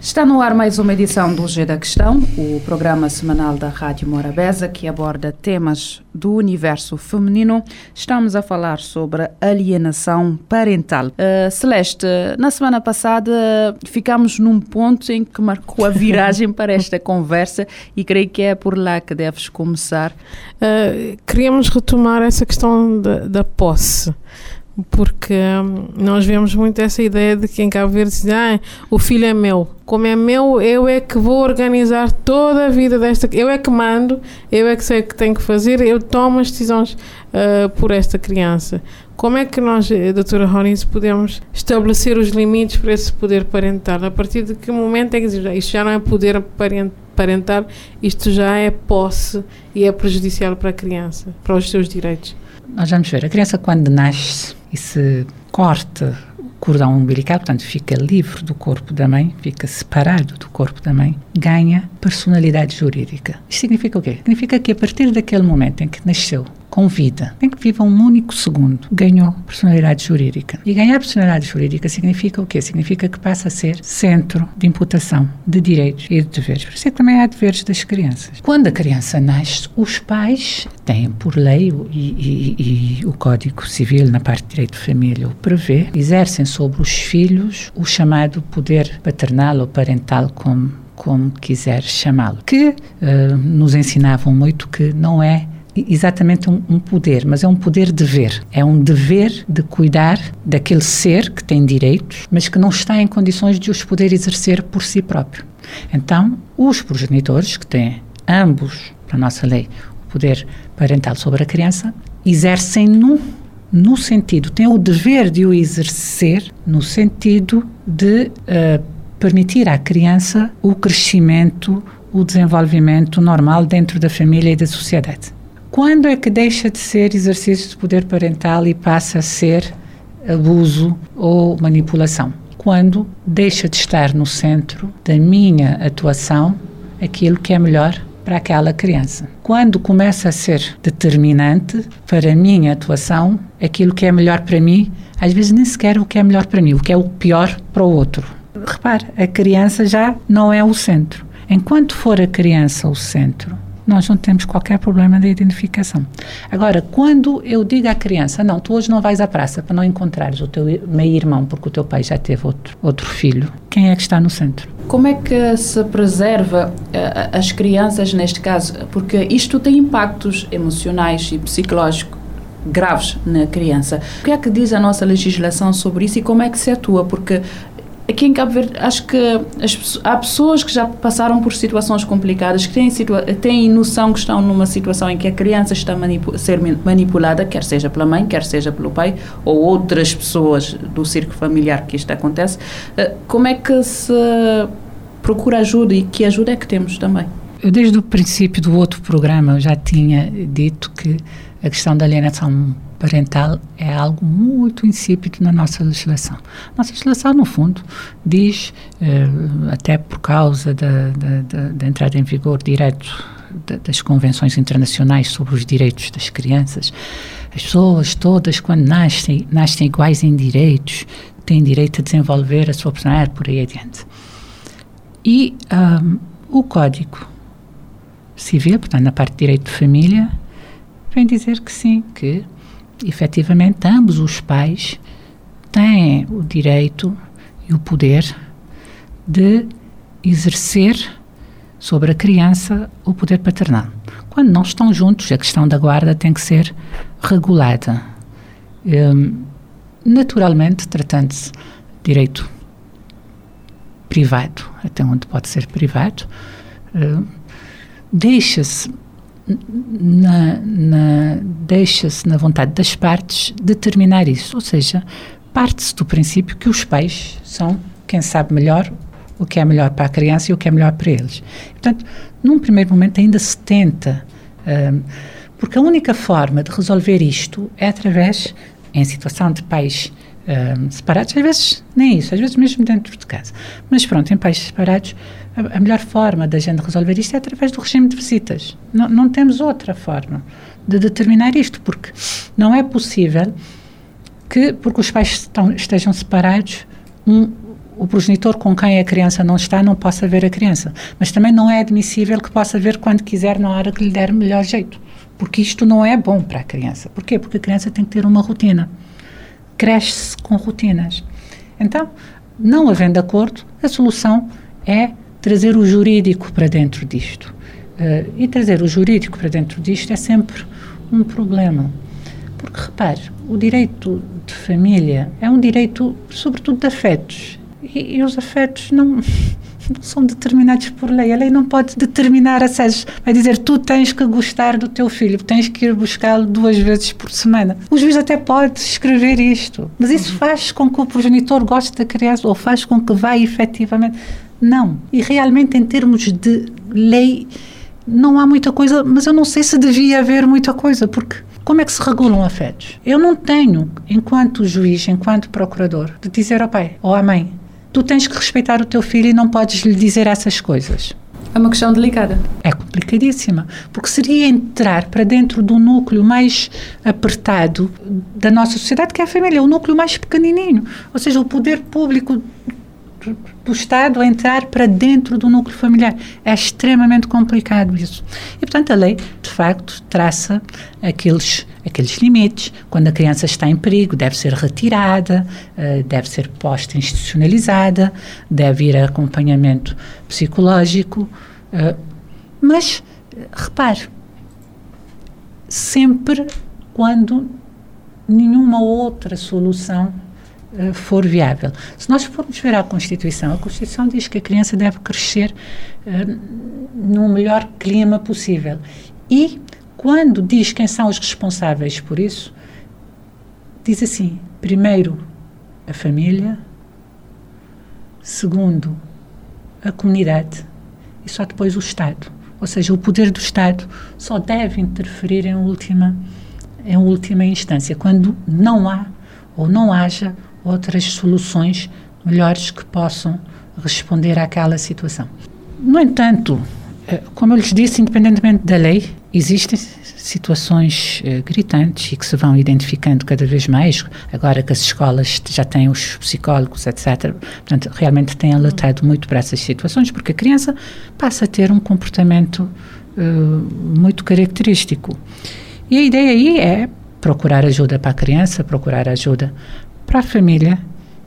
Está no ar mais uma edição do G da Questão, o programa semanal da Rádio Morabeza que aborda temas do universo feminino. Estamos a falar sobre alienação parental. Uh, Celeste, na semana passada ficamos num ponto em que marcou a viragem para esta conversa e creio que é por lá que deves começar. Uh, queríamos retomar essa questão da, da posse porque hum, nós vemos muito essa ideia de que em Cabo Verde diz, ah, o filho é meu. Como é meu, eu é que vou organizar toda a vida desta. Eu é que mando, eu é que sei o que tenho que fazer, eu tomo as decisões uh, por esta criança. Como é que nós, eh, doutora Ronis, podemos estabelecer os limites para esse poder parental? A partir de que momento é que isto já não é poder parental, isto já é posse e é prejudicial para a criança, para os seus direitos? Nós vamos ver, a criança quando nasce e se corta o cordão umbilical, portanto fica livre do corpo da mãe, fica separado do corpo da mãe, ganha personalidade jurídica. Isto significa o quê? Significa que a partir daquele momento em que nasceu com vida, nem que viva um único segundo, ganhou personalidade jurídica. E ganhar personalidade jurídica significa o quê? Significa que passa a ser centro de imputação de direitos e de deveres. Por isso é que também há deveres das crianças. Quando a criança nasce, os pais têm, por lei, e, e, e o Código Civil, na parte de direito de família, o prevê, exercem sobre os filhos o chamado poder paternal ou parental, como, como quiser chamá-lo, que uh, nos ensinavam muito que não é exatamente um, um, poder, mas é um poder dever. É um dever de cuidar daquele ser que tem direitos, mas que não está em condições de os poder exercer por si próprio. Então, os progenitores, que têm ambos, para a nossa lei, o poder parental sobre a criança, exercem no, no sentido, têm o dever de o exercer no sentido de uh, permitir à criança o crescimento, o desenvolvimento normal dentro da família e da sociedade. Quando é que deixa de ser exercício de poder parental e passa a ser abuso ou manipulação? Quando deixa de estar no centro da minha atuação aquilo que é melhor para aquela criança. Quando começa a ser determinante para a minha atuação aquilo que é melhor para mim, às vezes nem sequer o que é melhor para mim, o que é o pior para o outro. Repare, a criança já não é o centro. Enquanto for a criança o centro, nós não temos qualquer problema de identificação. Agora, quando eu digo à criança, não, tu hoje não vais à praça para não encontrares o teu meio-irmão porque o teu pai já teve outro, outro filho, quem é que está no centro? Como é que se preserva uh, as crianças neste caso? Porque isto tem impactos emocionais e psicológicos graves na criança. O que é que diz a nossa legislação sobre isso e como é que se atua? Porque aqui em Cabo Verde, acho que as, há pessoas que já passaram por situações complicadas, que têm, situa têm noção que estão numa situação em que a criança está a ser manipulada, quer seja pela mãe, quer seja pelo pai, ou outras pessoas do círculo familiar que isto acontece. Eh, como é que se procura ajuda e que ajuda é que temos também? Eu, desde o princípio do outro programa, já tinha dito que a questão da alienação parental é algo muito insípido na nossa legislação. Nossa legislação, no fundo, diz, eh, até por causa da, da, da, da, entrada em vigor direto das convenções internacionais sobre os direitos das crianças, as pessoas todas, quando nascem, nascem iguais em direitos, têm direito a desenvolver a sua personalidade por aí adiante. E um, o Código Civil, portanto, na parte de direito de família, vem dizer que sim, que efetivamente, ambos os pais têm o direito e o poder de exercer sobre a criança o poder paternal. Quando não estão juntos, a questão da guarda tem que ser regulada. Um, naturalmente, tratando-se de direito privado, até onde pode ser privado, um, deixa-se na, na deixa-se na vontade das partes determinar isso, ou seja, parte-se do princípio que os pais são quem sabe melhor o que é melhor para a criança e o que é melhor para eles. Portanto, num primeiro momento ainda se tenta uh, Porque a única forma de resolver isto é através, em situação de pais um, separados, às vezes nem isso, às vezes mesmo dentro de casa. Mas pronto, em pais separados, a, melhor forma da gente resolver isto é através do regime de visitas. Não, não temos outra forma de determinar isto, porque não é possível que, porque os pais estão, estejam separados, um, o progenitor com quem a criança não está não possa ver a criança. Mas também não é admissível que possa ver quando quiser, na hora que lhe der melhor jeito. Porque isto não é bom para a criança. Porquê? Porque a criança tem que ter uma rotina. Cresce-se com rotinas. Então, não havendo acordo, a solução é trazer o jurídico para dentro disto. Uh, e trazer o jurídico para dentro disto é sempre um problema. Porque, repare, o direito de família é um direito, sobretudo, de afetos. E, e os afetos não, não, são determinados por lei. A lei não pode determinar acessos. Vai dizer, tu tens que gostar do teu filho, tens que ir buscá-lo duas vezes por semana. O juiz até pode escrever isto, mas isso faz com que o progenitor goste da criança ou faz com que vá efetivamente. Não. E realmente, em termos de lei, não há muita coisa, mas eu não sei se devia haver muita coisa, porque como é que se regulam afetos? Eu não tenho, enquanto juiz, enquanto procurador, de dizer ao pai ou à mãe: tu tens que respeitar o teu filho e não podes lhe dizer essas coisas. É uma questão delicada. É complicadíssima, porque seria entrar para dentro do núcleo mais apertado da nossa sociedade, que é a família, o núcleo mais pequenininho. Ou seja, o poder público do Estado a entrar para dentro do núcleo familiar. É extremamente complicado isso. E, portanto, a lei, de facto, traça aqueles, aqueles limites. Quando a criança está em perigo, deve ser retirada, uh, deve ser posta institucionalizada, deve ir a acompanhamento psicológico. Uh, mas, repare, sempre quando nenhuma outra solução eh, for viável. Se nós formos ver a Constituição, a Constituição diz que a criança deve crescer uh, no melhor clima possível. E quando diz quem são os responsáveis por isso, diz assim: primeiro, a família, segundo, a comunidade e só depois o Estado. Ou seja, o poder do Estado só deve interferir em última, em última instância, quando não há ou não haja outras soluções melhores que possam responder àquela situação. No entanto, eh, como eu lhes disse, independentemente da lei, existem situações uh, gritantes e que se vão identificando cada vez mais, agora que as escolas já têm os psicólogos, etc. Portanto, realmente têm alertado muito para essas situações, porque a criança passa a ter um comportamento uh, muito característico. E a ideia aí é procurar ajuda para a criança, procurar ajuda para a família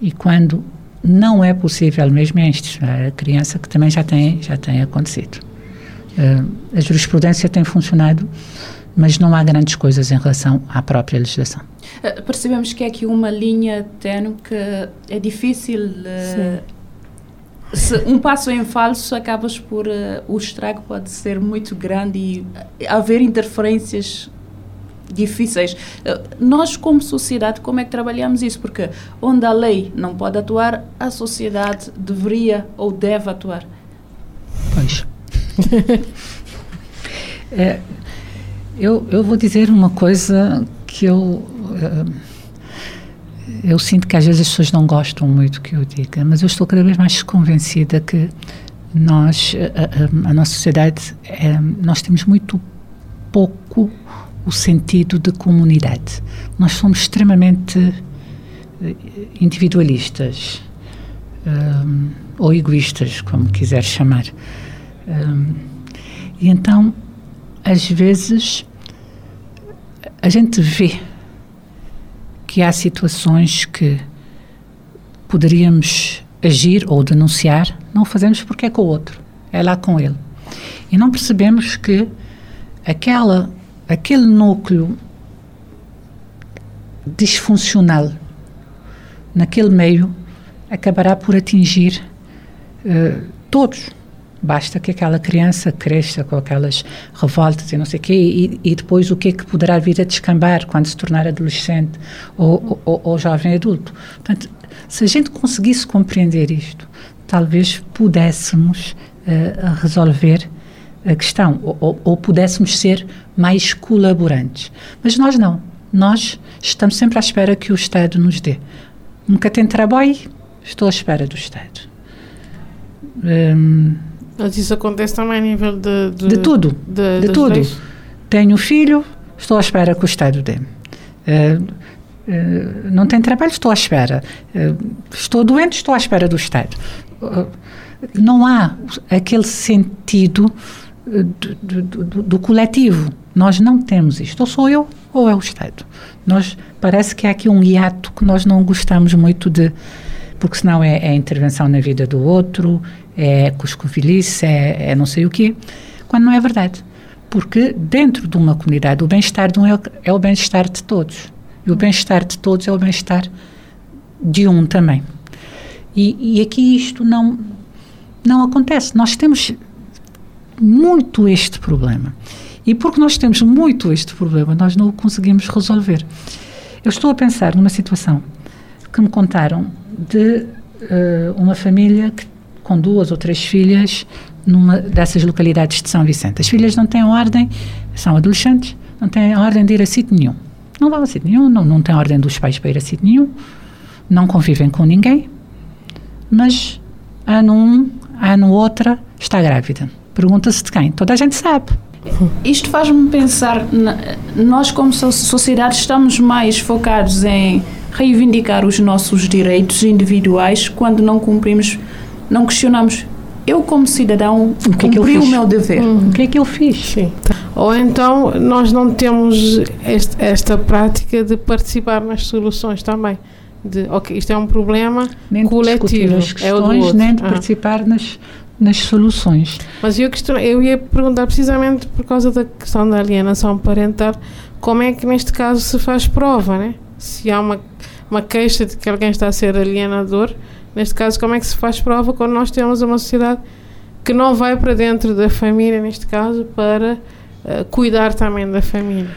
e quando não é possível mesmo é a criança que também já tem já tem acontecido. Uh, a jurisprudência tem funcionado mas não há grandes coisas em relação à própria legislação. Uh, percebemos que é aqui uma linha tenue que é difícil uh, se um passo em falso acabas por o estrago pode ser muito grande e haver interferências difíceis. Eh, nós, como sociedade, como é que trabalhamos isso? Porque onde a lei não pode atuar, a sociedade deveria ou deve atuar. Pois. é, eu, eu vou dizer uma coisa que eu. Uh, eu sinto que às vezes as pessoas não gostam muito que eu diga, mas eu estou cada vez mais convencida que nós, a, a, a nossa sociedade, é, nós temos muito pouco o sentido de comunidade. Nós somos extremamente eh, individualistas um, ou egoístas, como quiser chamar. Um, e então, às vezes, a gente vê que há situações que poderíamos agir ou denunciar, não fazemos porque é com o outro, é lá com ele. E não percebemos que aquela aquele núcleo disfuncional naquele meio acabará por atingir uh, todos. Basta que aquela criança cresça com aquelas revoltas e não sei o quê, e, e, depois o que é que poderá vir a descambar quando se tornar adolescente ou, ou, ou jovem adulto. Portanto, se a gente conseguisse compreender isto, talvez pudéssemos uh, resolver a questão, ou, ou pudéssemos ser mais colaborantes. Mas nós não. Nós estamos sempre à espera que o Estado nos dê. Nunca tenho trabalho, estou à espera do Estado. Hum, Mas isso acontece também a nível de... De, de tudo. de, de tudo. leis? Tenho filho, estou à espera que o Estado dê. Uh, uh, não tenho trabalho, estou à espera. Uh, estou doente, estou à espera do Estado. Não há aquele sentido do, do, do, coletivo. Nós não temos isto. Ou sou eu ou é o Estado. Nós parece que há aqui um hiato que nós não gostamos muito de, porque senão é, é intervenção na vida do outro, é cuscovilice, é, é não sei o quê, quando não é verdade. Porque dentro de uma comunidade o bem-estar de um é, é o bem-estar de todos. E o bem-estar de todos é o bem-estar de um também. E, e aqui isto não, não acontece. Nós temos muito este problema. E porque nós temos muito este problema, nós não o conseguimos resolver. Eu estou a pensar numa situação que me contaram de uh, uma família que, com duas ou três filhas numa dessas localidades de São Vicente. As filhas não têm ordem, são adolescentes, não têm ordem de ir a sítio nenhum. Não vão a sítio nenhum, não, não têm ordem dos pais para ir a sítio nenhum, não convivem com ninguém, mas ano um, ano outra, está grávida. Pergunta-se de quem? Toda a gente sabe. Isto faz-me pensar, nós como so- sociedade estamos mais focados em reivindicar os nossos direitos individuais quando não cumprimos, não questionamos. Eu como cidadão O que é que cumpri o meu dever. O que é que eu fiz? Sim. Ou então nós não temos este- esta prática de participar nas soluções também. De, ok, isto é um problema Nem de coletivo. as é o do questões, outro. nem de Ah. participar nas, nas soluções. Mas eu, questiono, eu ia perguntar precisamente por causa da questão da alienação parental, como é que neste caso se faz prova, né? Se há uma, uma queixa de que alguém está a ser alienador, neste caso, como é que se faz prova quando nós temos uma sociedade que não vai para dentro da família, neste caso, para eh, cuidar também da família?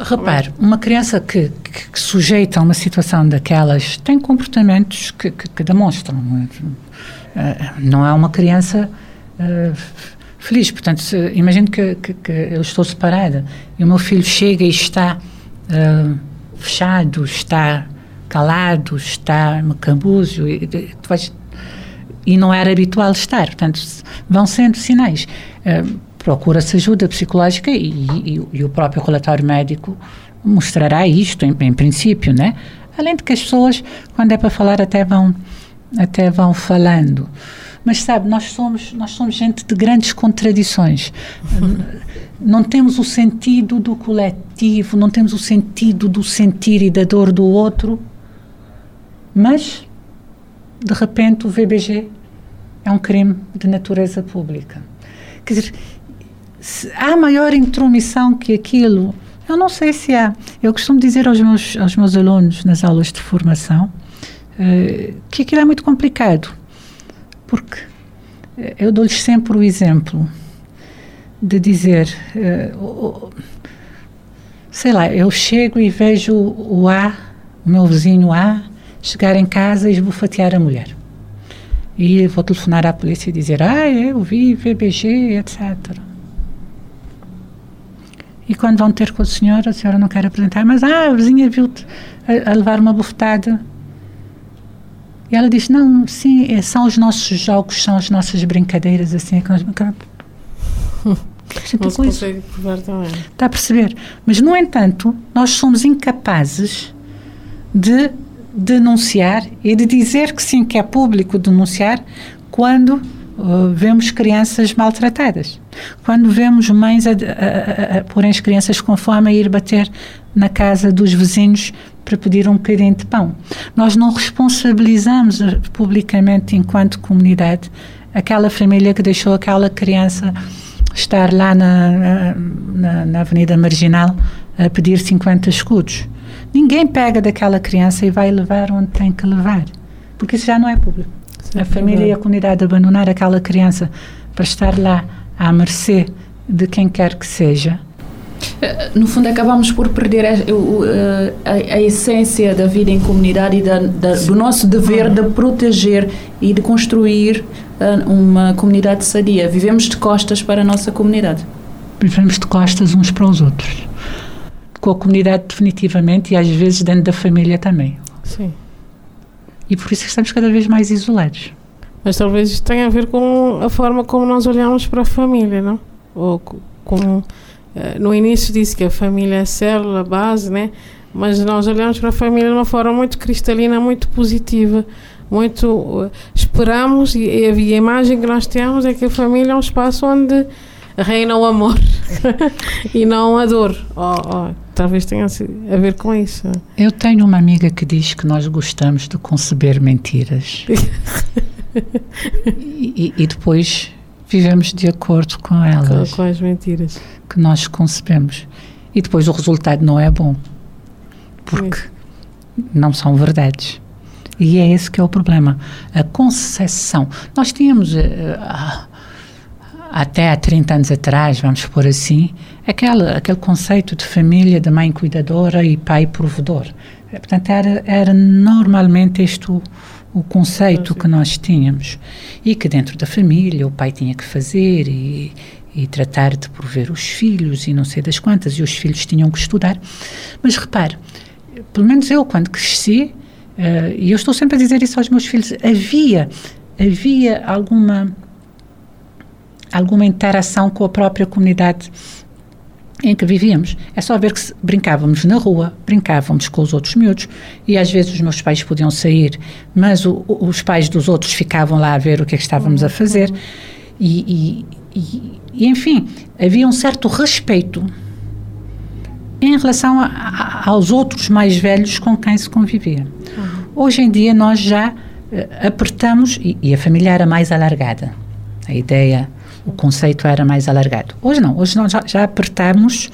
Repare, uma criança que, que, que sujeita a uma situação daquelas tem comportamentos que, que, que demonstram. Eh, Não é uma criança eh, feliz. Portanto, se, imagino que, que, que eu estou separada e o meu filho chega e está eh, fechado, está calado, está macambúzio, e, e, não era habitual estar. Portanto, vão sendo sinais. Procura-se ajuda psicológica e, e- e o próprio relatório médico mostrará isto, em, em princípio, né? Além de que as pessoas, quando é para falar, até vão, até vão falando. Mas sabe, nós somos, nós somos gente de grandes contradições. Não temos o sentido do coletivo, não temos o sentido do sentir e da dor do outro, mas de repente o VBG é um crime de natureza pública. Quer dizer, há maior intromissão que aquilo? Eu não sei se há. Eu costumo dizer aos meus, aos meus alunos nas aulas de formação eh, que aquilo é muito complicado, porque eh, eu dou-lhes sempre o exemplo de dizer, eh, sei lá, eu chego e vejo o A, o meu vizinho A, chegar em casa e esbofatear a mulher. E vou telefonar à polícia e dizer, ah, eu vi VBG, etc. E quando vão ter com a senhora, a senhora não quer apresentar, mas ah, a vizinha viu-te a, a levar uma bofetada. E ela diz, não, sim, é- são os nossos jogos, são as nossas brincadeiras, assim, que nós Não se consegue provar também. Está a perceber? Mas, no entanto, nós somos incapazes de denunciar e de dizer que sim, que é público denunciar quando uh, vemos crianças maltratadas. Quando vemos mães a, a, a, a porem as crianças com fome a ir bater na casa dos vizinhos para pedir um bocadinho de pão. Nós não responsabilizamos publicamente, enquanto comunidade, aquela família que deixou aquela criança estar lá na, na, na Avenida Marginal a pedir 50 escudos. Ninguém pega daquela criança e vai levar onde tem que levar, porque isso já não é público. Sim, a é família e a comunidade abandonar aquela criança para estar lá à mercê de quem quer que seja. No fundo, acabamos por perder a, a, a essência da vida em comunidade e da, da, do nosso dever de proteger e de construir uma comunidade sadia. Vivemos de costas para a nossa comunidade. Vivemos de costas uns para os outros. Com a comunidade, definitivamente, e às vezes dentro da família também. Sim. E por isso estamos cada vez mais isolados. Mas talvez isto tenha a ver com a forma como nós olhamos para a família, não? Ou como eh, no início disse que a família é a célula, a base, né? Mas nós olhamos para a família de uma forma muito cristalina, muito positiva, muito uh, esperamos e, e, a imagem que nós temos é que a família é um espaço onde reina o amor e não a dor. Oh, oh, talvez tenha a ver com isso. Eu tenho uma amiga que diz que nós gostamos de conceber mentiras. e, e, depois vivemos de acordo com elas. Com, com, as mentiras. Que nós concebemos. E depois o resultado não é bom. Porque não são verdades. E é esse que é o problema. A concessão. Nós tínhamos. Uh, até há 30 anos atrás, vamos por assim, aquele, aquele conceito de família, de mãe cuidadora e pai provedor. Portanto, era, era normalmente este o, conceito que nós tínhamos e que dentro da família o pai tinha que fazer e, e tratar de prover os filhos e não sei das quantas, e os filhos tinham que estudar. Mas repare, pelo menos eu, quando cresci, uh, e eu estou sempre a dizer isso aos meus filhos, havia, havia alguma, alguma interação com a própria comunidade em que vivíamos. É só ver que brincávamos na rua, brincávamos com os outros miúdos e às vezes os meus pais podiam sair, mas o, os pais dos outros ficavam lá a ver o que é que estávamos a fazer. E, e, e, e enfim, havia um certo respeito em relação a, a, aos outros mais velhos com quem se convivia. Hoje em dia nós já uh, apertamos, e, a família era mais alargada. A ideia o conceito era mais alargado. Hoje não, hoje nós já, já apertamos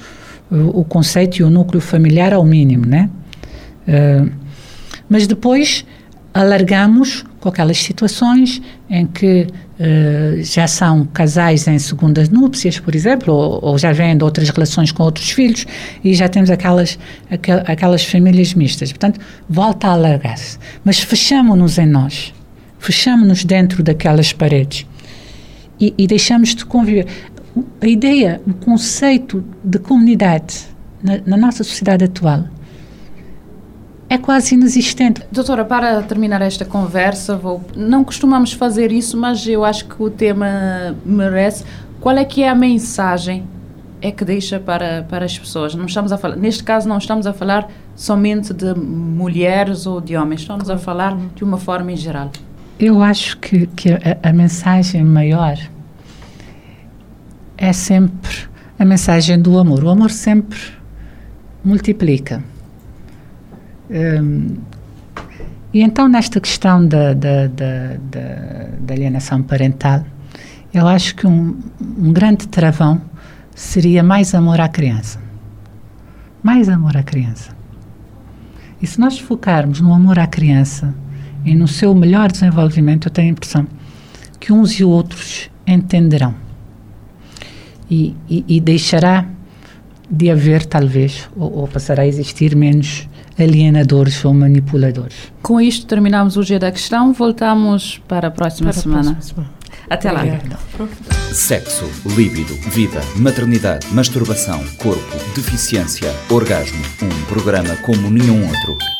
o, o, conceito e o núcleo familiar ao mínimo, né? Uh, mas depois alargamos com aquelas situações em que uh, já são casais em segundas núpcias, por exemplo, ou, ou, já vêm de outras relações com outros filhos e já temos aquelas, aquel, aquelas famílias mistas. Portanto, volta a alargar-se. Mas fechamos-nos em nós, fechamos-nos dentro daquelas paredes e, e deixamos de conviver. A ideia, o conceito de comunidade na, na nossa sociedade atual é quase inexistente. Doutora, para terminar esta conversa, vou, não costumamos fazer isso, mas eu acho que o tema merece. Qual é que é a mensagem é que deixa para, para as pessoas? Não estamos a falar, neste caso não estamos a falar somente de mulheres ou de homens, estamos a falar de uma forma em geral. Eu acho que, que a, a mensagem maior é sempre a mensagem do amor. O amor sempre multiplica. Um, e então, nesta questão da, da, da, da, alienação parental, eu acho que um, um grande travão seria mais amor à criança. Mais amor à criança. E se nós focarmos no amor à criança, e no seu melhor desenvolvimento, eu tenho a impressão que uns e outros entenderão. E, e, e deixará de haver, talvez, ou, ou, passará a existir menos alienadores ou manipuladores. Com isto terminamos o G da questão, voltamos para a próxima, para semana. A próxima semana. Até lá. Sexo, líbido, vida, maternidade, masturbação, corpo, deficiência, orgasmo. Um programa como nenhum outro.